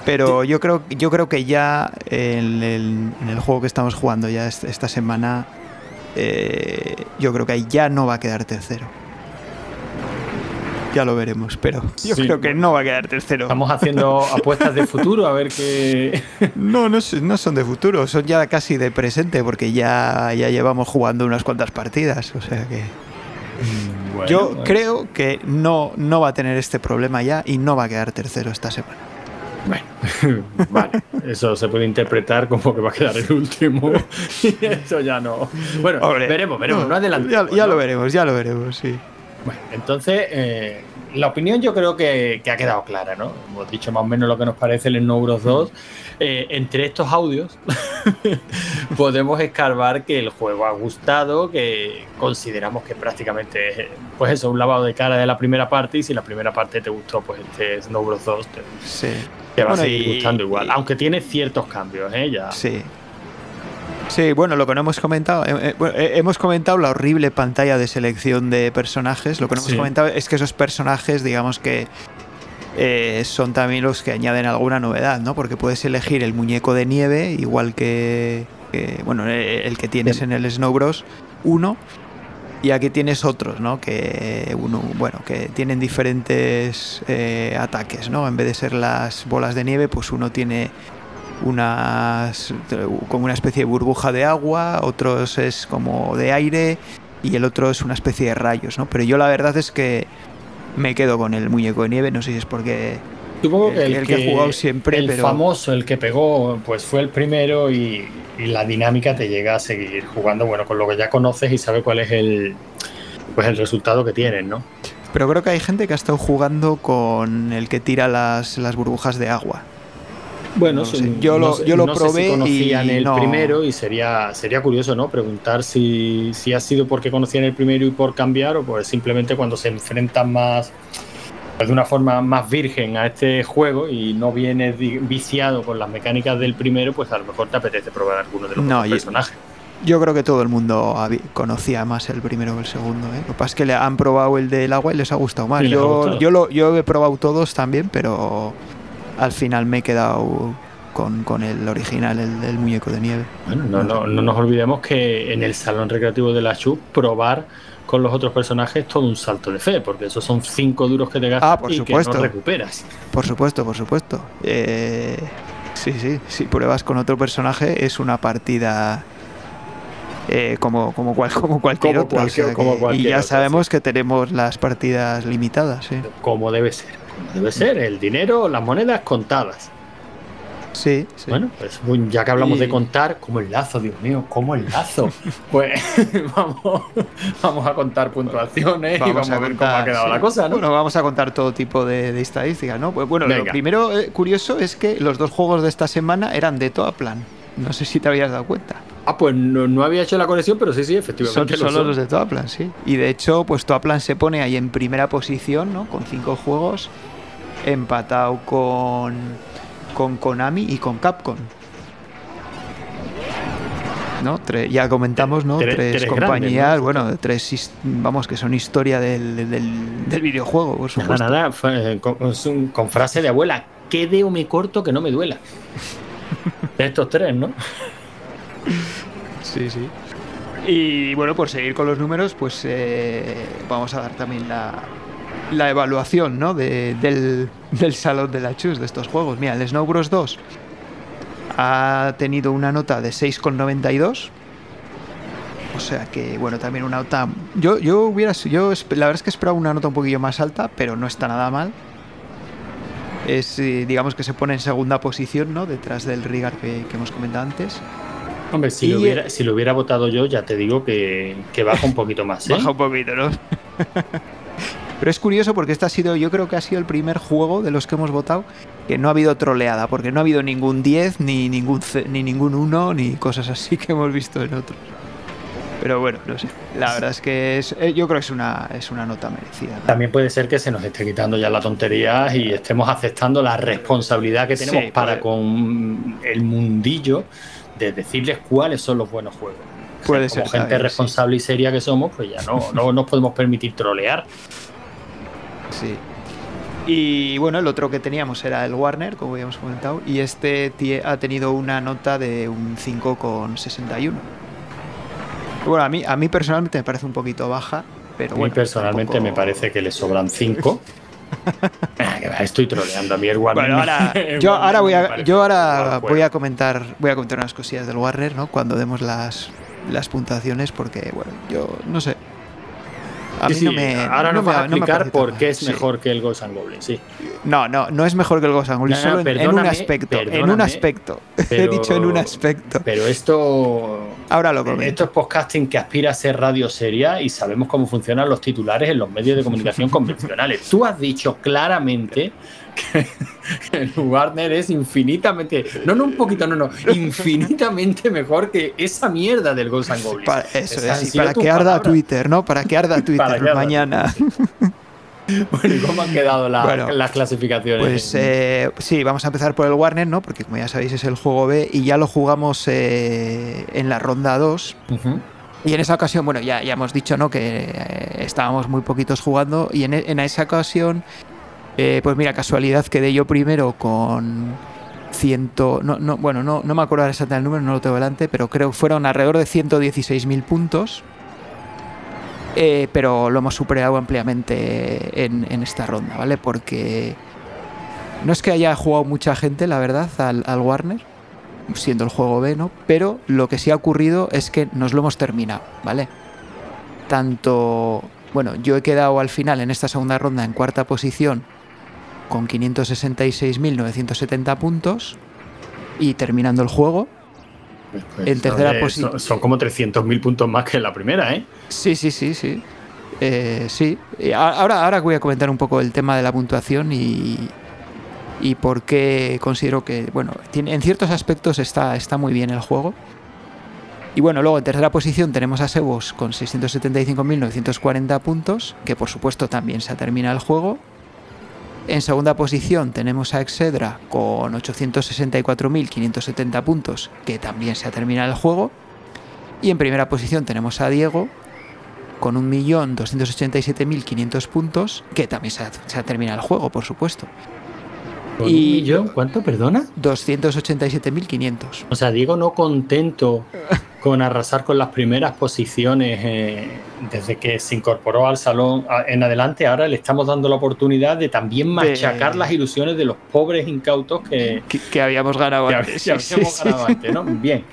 Pero yo creo, yo creo que ya en el, en el juego que estamos jugando ya est- esta semana, eh, yo creo que ahí ya no va a quedar tercero. Ya lo veremos, pero yo Sí. creo que no va a quedar tercero. Estamos haciendo apuestas de futuro a ver qué. No, no, no son de futuro, son ya casi de presente, porque ya, ya llevamos jugando unas cuantas partidas. O sea que. Yo creo que no, no va a tener este problema ya y no va a quedar tercero esta semana. Bueno, vale, eso se puede interpretar como que va a quedar el último. y eso ya no. Bueno, Hombre, veremos, veremos, no, adelantemos. ya ¿no? lo veremos, ya lo veremos, sí. Bueno, entonces, eh, la opinión yo creo que, que ha quedado clara, ¿no? Hemos dicho más o menos lo que nos parece el No Bros 2. Eh, entre estos audios podemos escarbar que el juego ha gustado, que consideramos que prácticamente es, pues eso, un lavado de cara de la primera parte y si la primera parte te gustó, pues este Snow Bros 2 te, Sí. te va Bueno, a seguir y- gustando igual, y- aunque tiene ciertos cambios, ¿eh? Ya. Sí. Sí, bueno, lo que no hemos comentado, eh, eh, eh, hemos comentado la horrible pantalla de selección de personajes. Lo que no hemos comentado es que esos personajes, digamos que eh, son también los que añaden alguna novedad, ¿no? Porque puedes elegir el muñeco de nieve, igual que, que, bueno, el que tienes en el Snow Bros. 1. Y aquí tienes otros, ¿no? Que uno, bueno, que tienen diferentes ataques, ¿no? En vez de ser las bolas de nieve, pues uno tiene unas como una especie de burbuja de agua, otros es como de aire y el otro es una especie de rayos, ¿no? Pero yo la verdad es que me quedo con el muñeco de nieve, no sé si es porque Supongo El- que el, el que he jugado siempre, el pero- famoso, el que pegó, pues fue el primero y, y la dinámica te llega a seguir jugando, bueno, con lo que ya conoces y sabes cuál es el, pues el resultado que tienes, ¿no? pero creo que hay gente que ha estado jugando con el que tira las, las burbujas de agua. Bueno, No lo sé. Yo lo- sé- yo lo no sé probé si conocían y el primero y sería, sería curioso, ¿no? Preguntar si, si ha sido porque conocían el primero y por cambiar o pues simplemente cuando se enfrentan más de una forma más virgen a este juego y no vienes viciado con las mecánicas del primero, pues a lo mejor te apetece probar alguno de los No, otros yo- personajes. Yo creo que todo el mundo conocía más el primero que el segundo. ¿eh? Lo que pasa es que le han probado el del agua y les ha gustado más. Ha Yo, yo, lo, yo he probado todos también, pero al final me he quedado con, con el original, el, el muñeco de nieve. Bueno, no, no, no nos olvidemos que en el salón recreativo de la CHU probar con los otros personajes es todo un salto de fe, porque esos son cinco duros que te gastas Ah, por y supuesto. que no recuperas. Por supuesto, por supuesto. Eh, sí, sí, si pruebas con otro personaje es una partida eh, como, como, cual, como cualquier Como otra. o como cualquier y ya otra, sabemos que tenemos las partidas limitadas. Como debe ser. Como debe ser, el dinero, las monedas contadas. sí. sí. Bueno, pues ya que hablamos Y- de contar, como el lazo, Dios mío, como el lazo. pues vamos, vamos a contar puntuaciones y vamos a, ver cómo ha quedado sí. la cosa, ¿no? Bueno, vamos a contar todo tipo de, de estadísticas, ¿no? Pues bueno, lo primero eh, curioso es que los dos juegos de esta semana eran de Toaplan. No sé si te habías dado cuenta. Ah, pues no, no había hecho la conexión, pero sí, sí, Son efectivamente. lo solo son. los de Toaplan, sí. Y de hecho, pues Toaplan se pone ahí en primera posición, ¿no? Con cinco juegos, empatado con, con Konami y con Capcom. ¿No? Tre- ya comentamos, ¿no? Tres- tres tres compañías, grandes, ¿no? bueno, tres, vamos, que son historia del, del- del videojuego, por Nada, supuesto. nada, fue, eh, con, con frase de abuela, quede o me corto que no me duela. De estos tres, ¿no? Sí, sí. Y bueno, por seguir con los números, pues eh, vamos a dar también la, la evaluación ¿no? de- del, del salón de la Chus de estos juegos. Mira, el Snow Bros 2 ha tenido una nota de 6,92. O sea que, bueno, también una nota. Yo, yo hubiera. Yo, la verdad es que esperaba una nota un poquillo más alta, pero no está nada mal. Es, eh, digamos que se pone en segunda posición, ¿no? Detrás del Rigar que, que hemos comentado antes. Hombre, si, Y, lo hubiera, si lo hubiera votado yo, ya te digo que, que baja un poquito más. ¿eh? Baja un poquito, ¿no? Pero es curioso porque este ha sido, yo creo que ha sido el primer juego de los que hemos votado que no ha habido troleada, porque no ha habido ningún 10, ni ningún, ni ningún 1, ni cosas así que hemos visto en otros. Pero bueno, no sé. La verdad es que es, eh, yo creo que es una, es una nota merecida. ¿no? También puede ser que se nos esté quitando ya la tontería y estemos aceptando la responsabilidad que tenemos Sí, para con el mundillo de decirles cuáles son los buenos juegos. O sea, Puede como ser gente también, sí. responsable y seria que somos, pues ya no, no nos podemos permitir trolear. Sí. Y bueno, el otro que teníamos era el Warner, como habíamos comentado, y este ha tenido una nota de un 5,61. Bueno, a mí, a mí personalmente me parece un poquito baja, pero A mí personalmente tampoco- me parece que le sobran cinco. Ah, que va, Estoy troleando a mí el Warner. Bueno, ahora, el yo Warner ahora voy a, yo ahora voy a comentar, voy a comentar unas cosillas del Warner, ¿no? Cuando demos las, las puntuaciones, porque bueno, yo no sé. A mí Sí, no sí, me. ahora no nos me- vas a no explicar parece por qué es sí. mejor que el Ghost and Goblin, sí. No, no, no es mejor que el Ghost and Goblin, No, no, solo en- un aspecto. En un aspecto. He dicho en un aspecto. Pero esto. Ahora lo comento. Esto es podcasting que aspira a ser radio seria y sabemos cómo funcionan los titulares en los medios de comunicación convencionales. Tú has dicho claramente que el Warner es infinitamente. No, no un poquito, no, no. Infinitamente mejor que esa mierda del Ghost and Goblin. Para, eso es, sido para que arda. Twitter, ¿no? Para que arda Twitter que arda mañana. Bueno, ¿y cómo han quedado la- Bueno, las clasificaciones? Pues eh, sí, vamos a empezar por el Warner, ¿no? Porque como ya sabéis es el juego B y ya lo jugamos eh, en la ronda 2. Ujú. Y en esa ocasión, bueno, ya, ya hemos dicho, ¿no? Que eh, estábamos muy poquitos jugando y en, en esa ocasión, eh, pues mira, casualidad quedé yo primero con ciento, no, no, bueno, no, no me acuerdo exactamente el número, no lo tengo delante, pero creo que fueron alrededor de 116.000 puntos. Eh, pero lo hemos superado ampliamente en, esta ronda, ¿vale? Porque no es que haya jugado mucha gente, la verdad, al, al Warner, siendo el juego B, ¿no? Pero lo que sí ha ocurrido es que nos lo hemos terminado, ¿vale? Tanto, bueno, yo he quedado al final en esta segunda ronda en cuarta posición con 566.970 puntos y terminando el juego. Pues, en tercera son- posición. son, como 300.000 puntos más que en la primera, ¿eh? Sí, sí, sí, sí. Eh, sí. Ahora, ahora voy a comentar un poco el tema de la puntuación y, y por qué considero que, bueno, tiene, en ciertos aspectos está, está muy bien el juego. Y bueno, luego en tercera posición tenemos a Sebos con 675.940 puntos, que por supuesto también se ha terminado el juego. En segunda posición tenemos a Excedra con 864.570 puntos, que también se ha terminado el juego. Y en primera posición tenemos a Diego con 1.287.500 puntos, que también se ha, se ha terminado el juego, por supuesto. ¿Con Y- millón? ¿Cuánto, perdona? 287.500. O sea, Diego no contento con arrasar con las primeras posiciones eh, desde que se incorporó al salón en adelante, ahora le estamos dando la oportunidad de también machacar las ilusiones de los pobres incautos que, Que, que habíamos ganado que antes. Sí, habíamos sí, ganado sí. antes, ¿no? Bien.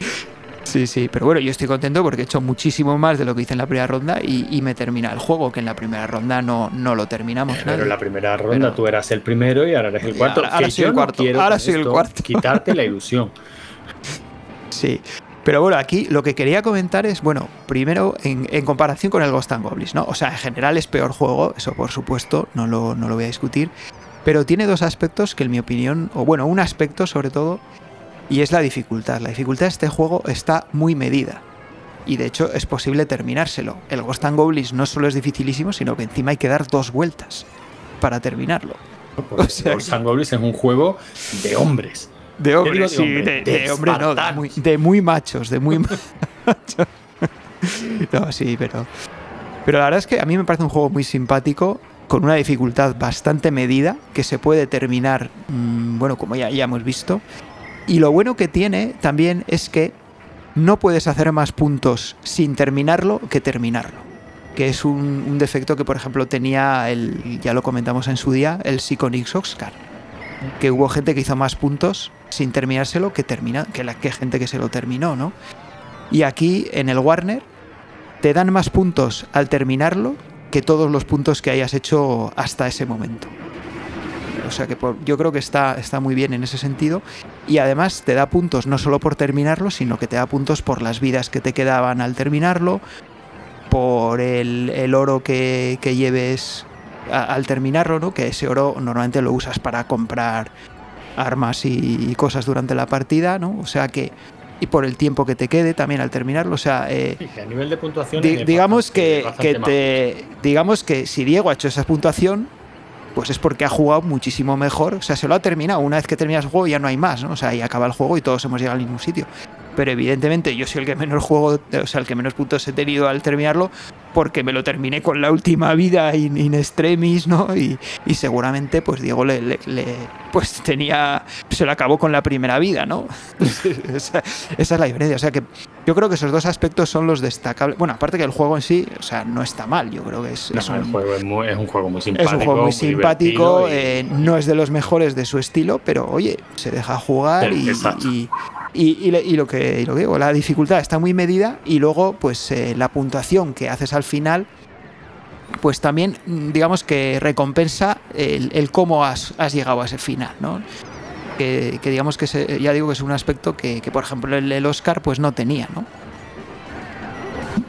Sí, sí, pero bueno, yo estoy contento porque he hecho muchísimo más de lo que hice en la primera ronda y, y me termina el juego, que en la primera ronda no, no lo terminamos. Pero nadie. en la primera ronda Pero- tú eras el primero y ahora eres el cuarto. ahora- ahora soy el ahora soy cuarto. Quitarte la ilusión. Sí. Pero bueno, aquí lo que quería comentar es, bueno, primero en, en comparación con el Ghost and Goblins, ¿no? O sea, en general es peor juego, eso por supuesto, no lo, no lo voy a discutir. Pero tiene dos aspectos que en mi opinión, o bueno, un aspecto sobre todo, y es la dificultad. La dificultad de este juego está muy medida. Y de hecho es posible terminárselo. El Ghost and Goblins no solo es dificilísimo, sino que encima hay que dar dos vueltas para terminarlo. Porque O sea, Ghosts and Goblins es un juego de hombres. De de sí, de, De de no, de muy, de muy machos, de muy machos. No, sí, pero. Pero la verdad es que a mí me parece un juego muy simpático, con una dificultad bastante medida, que se puede terminar, mm, bueno, como ya, ya hemos visto. Y lo bueno que tiene también es que no puedes hacer más puntos sin terminarlo que terminarlo. Que es un, un defecto que, por ejemplo, tenía el, ya lo comentamos en su día, el Psychonix Oscar que hubo gente que hizo más puntos sin terminárselo que termina que la que gente que se lo terminó, ¿no? Y aquí en el Warner te dan más puntos al terminarlo que todos los puntos que hayas hecho hasta ese momento. O sea que yo creo que está, está muy bien en ese sentido. Y además te da puntos no solo por terminarlo, sino que te da puntos por las vidas que te quedaban al terminarlo, por el, el oro que, que lleves al terminarlo, ¿no? Que ese oro normalmente lo usas para comprar armas y, cosas durante la partida, ¿no? O sea que y por el tiempo que te quede también al terminarlo, o sea, eh, Sí, a nivel de puntuación. di- digamos bastante- que, bastante que te digamos que si Diego ha hecho esa puntuación pues es porque ha jugado muchísimo mejor. O sea se lo ha terminado. Una vez que terminas el juego ya no hay más ¿no? o sea ahí acaba el juego y todos hemos llegado al mismo sitio. Pero evidentemente yo soy el que menos juego o sea el que menos puntos he tenido al terminarlo porque me lo terminé con la última vida in, extremis no y, seguramente pues Diego le- pues tenía se lo acabó con la primera vida no esa, esa es la diferencia. O sea que yo creo que esos dos aspectos son los destacables. Bueno, aparte que el juego en sí, o sea, no está mal. Yo creo que es, No, es un, juego es, muy- es un juego muy es simpático. un juego muy simpático. y- eh, no es de los mejores de su estilo, pero oye, se deja jugar y, y, lo que y lo que digo, la dificultad está muy medida y luego, pues eh, la puntuación que haces al final, pues también digamos que recompensa el, el cómo has, has llegado a ese final, ¿no? Que, que digamos que se- ya digo que es un aspecto que, que, por ejemplo el, el Oscar pues no tenía, ¿no?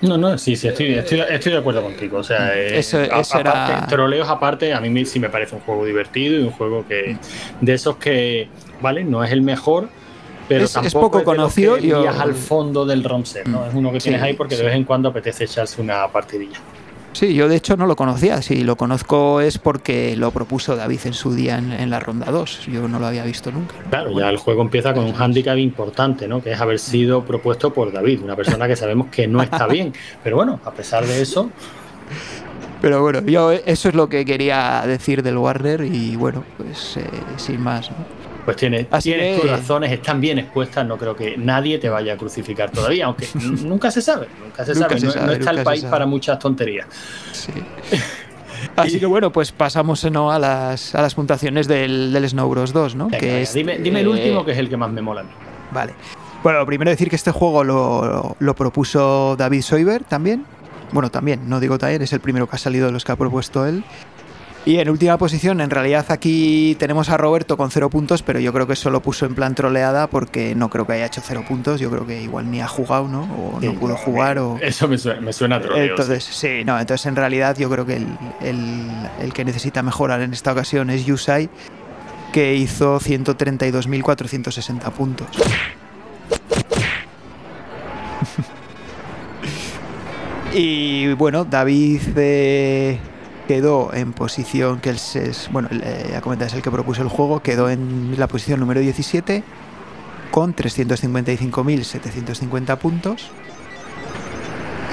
No, no, sí, sí, estoy, estoy, estoy de acuerdo contigo. O sea, eh, Eso- a- eso era- aparte, troleos aparte, a mí me- sí me parece un juego divertido y un juego que de esos que, vale, no es el mejor, pero Es- es poco conocido y yo- al fondo del ROM set, ¿no? Es uno que Sí, tienes ahí porque sí. de vez en cuando apetece echarse una partidilla. Sí, yo de hecho no lo conocía. Si lo conozco es porque lo propuso David en su día en, en la ronda 2. Yo no lo había visto nunca. ¿no? Claro, ya el juego empieza con un hándicap importante, ¿no? Que es haber sido propuesto por David, una persona que sabemos que no está bien. Pero bueno, a pesar de eso, Pero bueno, yo eso es lo que quería decir del Warner y bueno, pues eh, sin más. ¿no? Pues tienes, tienes tus razones, están bien expuestas. No creo que nadie te vaya a crucificar todavía, aunque nunca se sabe, nunca se Nunca sabe. se no, sabe, no está el país para muchas tonterías. Sí. Así que bueno, pues pasamos ¿no? a, las, a las puntuaciones del, del Snow Bros 2, ¿no? Venga, que venga, es, dime, dime el último, que es el que más me mola a mí. Vale. Bueno, lo primero decir que este juego lo, lo propuso David Soiber también. Bueno, también, no digo también, es el primero que ha salido de los que ha propuesto él. Y en última posición, en realidad aquí tenemos a Roberto con cero puntos, pero yo creo que eso lo puso en plan troleada porque no creo que haya hecho cero puntos. Yo creo que igual ni ha jugado, ¿no? O no pudo jugar o... Eso me suena, me suena a troleo, Entonces, sí, no, entonces en realidad yo creo que el, el- el que necesita mejorar en esta ocasión es Yusai, que hizo 132.460 puntos. y bueno, David eh, quedó en posición, que es, bueno, él, eh, es el que propuso el juego, quedó en la posición número 17 con 355.750 puntos.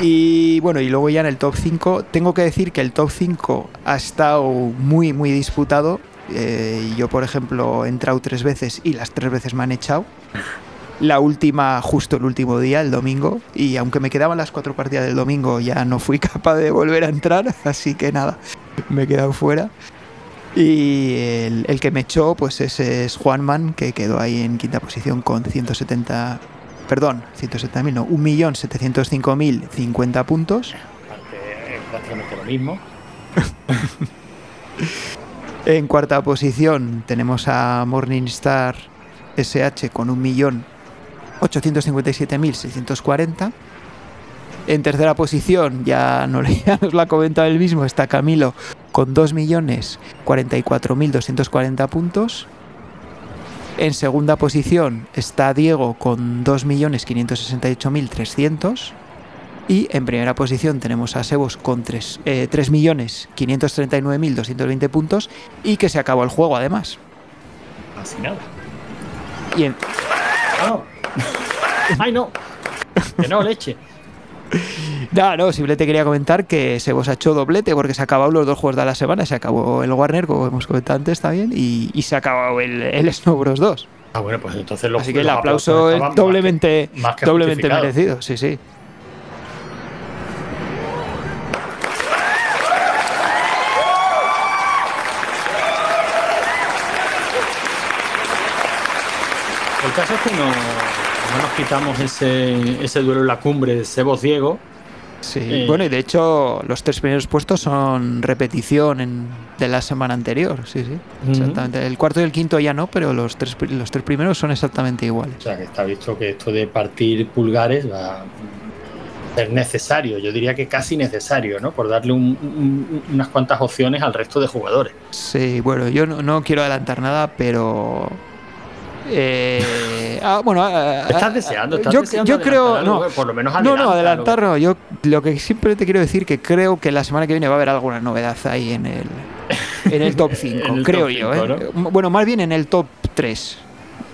Y bueno, y luego ya en el top 5, tengo que decir que el top 5 ha estado muy, muy disputado. Eh, yo, por ejemplo, he entrado tres veces y las tres veces me han echado. La última, justo el último día, el domingo. Y aunque me quedaban las cuatro partidas del domingo, ya no fui capaz de volver a entrar. Así que nada, me he quedado fuera. Y el, el que me echó, pues ese es Juanman, que quedó ahí en quinta posición con 170 perdón, 170.000, no, 1.705.050 puntos. Prácticamente lo mismo. En cuarta posición tenemos a Morningstar SH con 1.857.640. En tercera posición, ya, no, ya nos lo ha comentado él mismo, está Camilo con 2.044.240 puntos. En segunda posición está Diego con 2.568.300. Y en primera posición tenemos a Sebos con tres- eh, 3.539.220 puntos y que se acabó el juego además. Así nada. Y en- No. ¡Ay, no! Que no, leche. No, no, simplemente quería comentar que Sebos ha hecho doblete porque se acabaron los dos juegos de la semana. Se acabó el Warner, como hemos comentado antes también, y, y se ha acabado el, el Snow Bros 2. Ah, bueno, pues entonces los Así que el aplauso es estaban más que- doblemente, más que doblemente merecido. Sí, sí. El caso es que no, no nos quitamos ese, ese duelo en la cumbre de Sebos Diego. Sí, Eh. bueno, y de hecho los tres primeros puestos son repetición en- de la semana anterior, sí, sí, exactamente. El cuarto y el quinto ya no, pero los tres, los tres primeros son exactamente iguales. O sea, que está visto que esto de partir pulgares va a ser necesario. Yo diría que casi necesario, ¿no? Por darle un- un- unas cuantas opciones al resto de jugadores. Sí, bueno, yo no, no quiero adelantar nada, pero... eh, ah, bueno, ah, Estás ah, deseando, estás yo, deseando yo creo... algo, No, eh, por lo menos no, no, adelanta adelantar no. Yo lo que siempre te quiero decir que creo que la semana que viene va a haber alguna novedad ahí en el, en el top 5, En el creo top yo. ¿eh? Bueno, más bien en el top 3.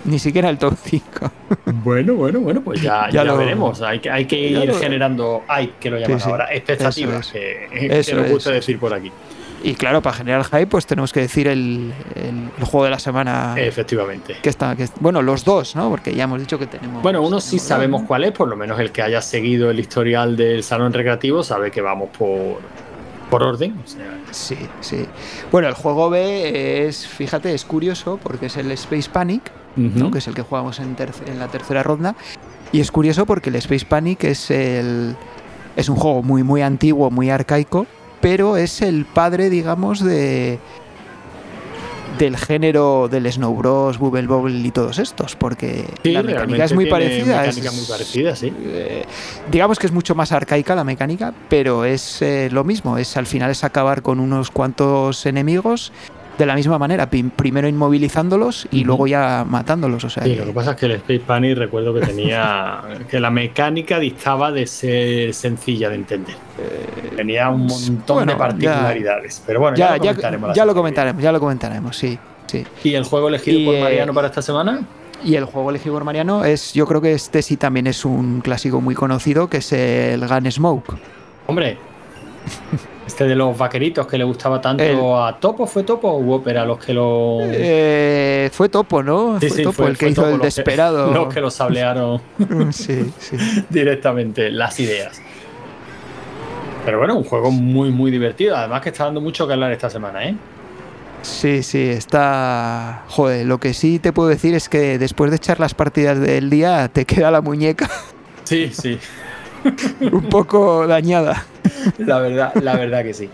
Ni siquiera el top 5. que- Bueno, bueno, bueno, pues ya, Ya ya, lo- veremos. Hay que, hay que ir lo- generando, hay que lo llaman Sí, sí. ahora, expectativas, Eso que, que nos gusta es. decir por aquí. Y claro, para generar hype, pues tenemos que decir el, el- el juego de la semana. Efectivamente. Que está, que bueno, los dos, ¿no? Porque ya hemos dicho que tenemos. Bueno, uno sí sabemos cuál es, por lo menos el que haya seguido el historial del salón recreativo sabe que vamos por, por orden. O sea, ¿no? Sí, sí. Bueno, el juego B es, fíjate, es curioso porque es el Space Panic, ¿no? que es el que jugamos en, en la tercera ronda. Y es curioso porque el Space Panic es el es un juego muy muy antiguo, muy arcaico, pero es el padre, digamos, de del género del Snow Bros, Bubble Bobble y todos estos, porque Sí, la mecánica es muy parecida. mecánica es- muy parecida, sí. eh, digamos que es mucho más arcaica la mecánica, pero es eh, lo mismo. Es al final es acabar con unos cuantos enemigos de la misma manera, prim- primero inmovilizándolos y luego ya matándolos. O sea, Sí, que- lo que pasa es que el Space Panic recuerdo que tenía que la mecánica dictaba de ser sencilla de entender. Tenía un montón bueno, de particularidades. Pero bueno, ya, ya, lo comentaremos. ya lo comentaremos, ya lo comentaremos, sí, sí. ¿Y el juego elegido Y, por eh, Mariano para esta semana? Y el juego elegido por Mariano es, yo creo que este sí también es un clásico muy conocido, que es el Gunsmoke. Hombre, este de los vaqueritos que le gustaba tanto El- a Topo, ¿fue Topo o Whopper a los que lo. Eh, fue Topo, ¿no? Sí, fue sí, Topo fue- el que hizo Topo el los que- desesperado. Los que lo sablearon sí, sí. directamente las ideas. Pero bueno, un juego muy, muy divertido. Además que está dando mucho que hablar esta semana, ¿eh? Sí, sí, está. Joder, lo que sí te puedo decir es que después de echar las partidas del día, te queda la muñeca Sí, sí. un poco dañada. La verdad, la verdad que sí.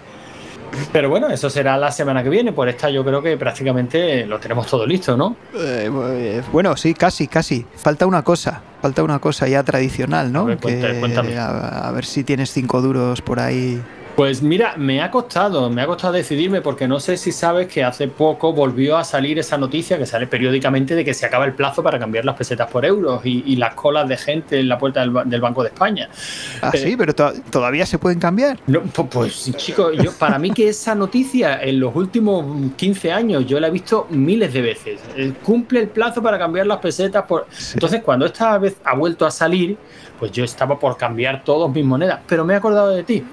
Pero bueno, eso será la semana que viene. Por esta yo creo que prácticamente lo tenemos todo listo, ¿no? Eh, bueno, sí, casi, casi. Falta una cosa. Falta una cosa ya tradicional, ¿no? A ver, cuenta- Que- cuéntame. a, a ver si tienes cinco duros por ahí. Pues mira, me ha costado, me ha costado decidirme porque no sé si sabes que hace poco volvió a salir esa noticia que sale periódicamente de que se acaba el plazo para cambiar las pesetas por euros y, y las colas de gente en la puerta del, ba- del Banco de España. Ah, Eh, sí, pero to- todavía se pueden cambiar. No, pu- pues chicos, yo, para mí que esa noticia en los últimos 15 años yo la he visto miles de veces. Eh, Cumple el plazo para cambiar las pesetas por... Sí. Entonces cuando esta vez ha vuelto a salir, pues yo estaba por cambiar todas mis monedas, pero me he acordado de ti.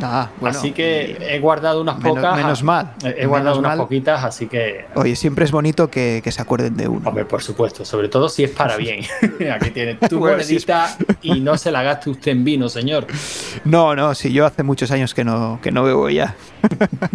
Ah, bueno, así que he guardado unas menos- pocas. menos mal, He guardado unas mal. poquitas, así que... Oye, siempre es bonito que, que se acuerden de uno. Hombre, por supuesto, sobre todo si es para bien. Aquí tiene tu Bueno, si es- monedita y no se la gaste usted en vino, señor. No, no, sí, yo hace muchos años que no, que no bebo ya.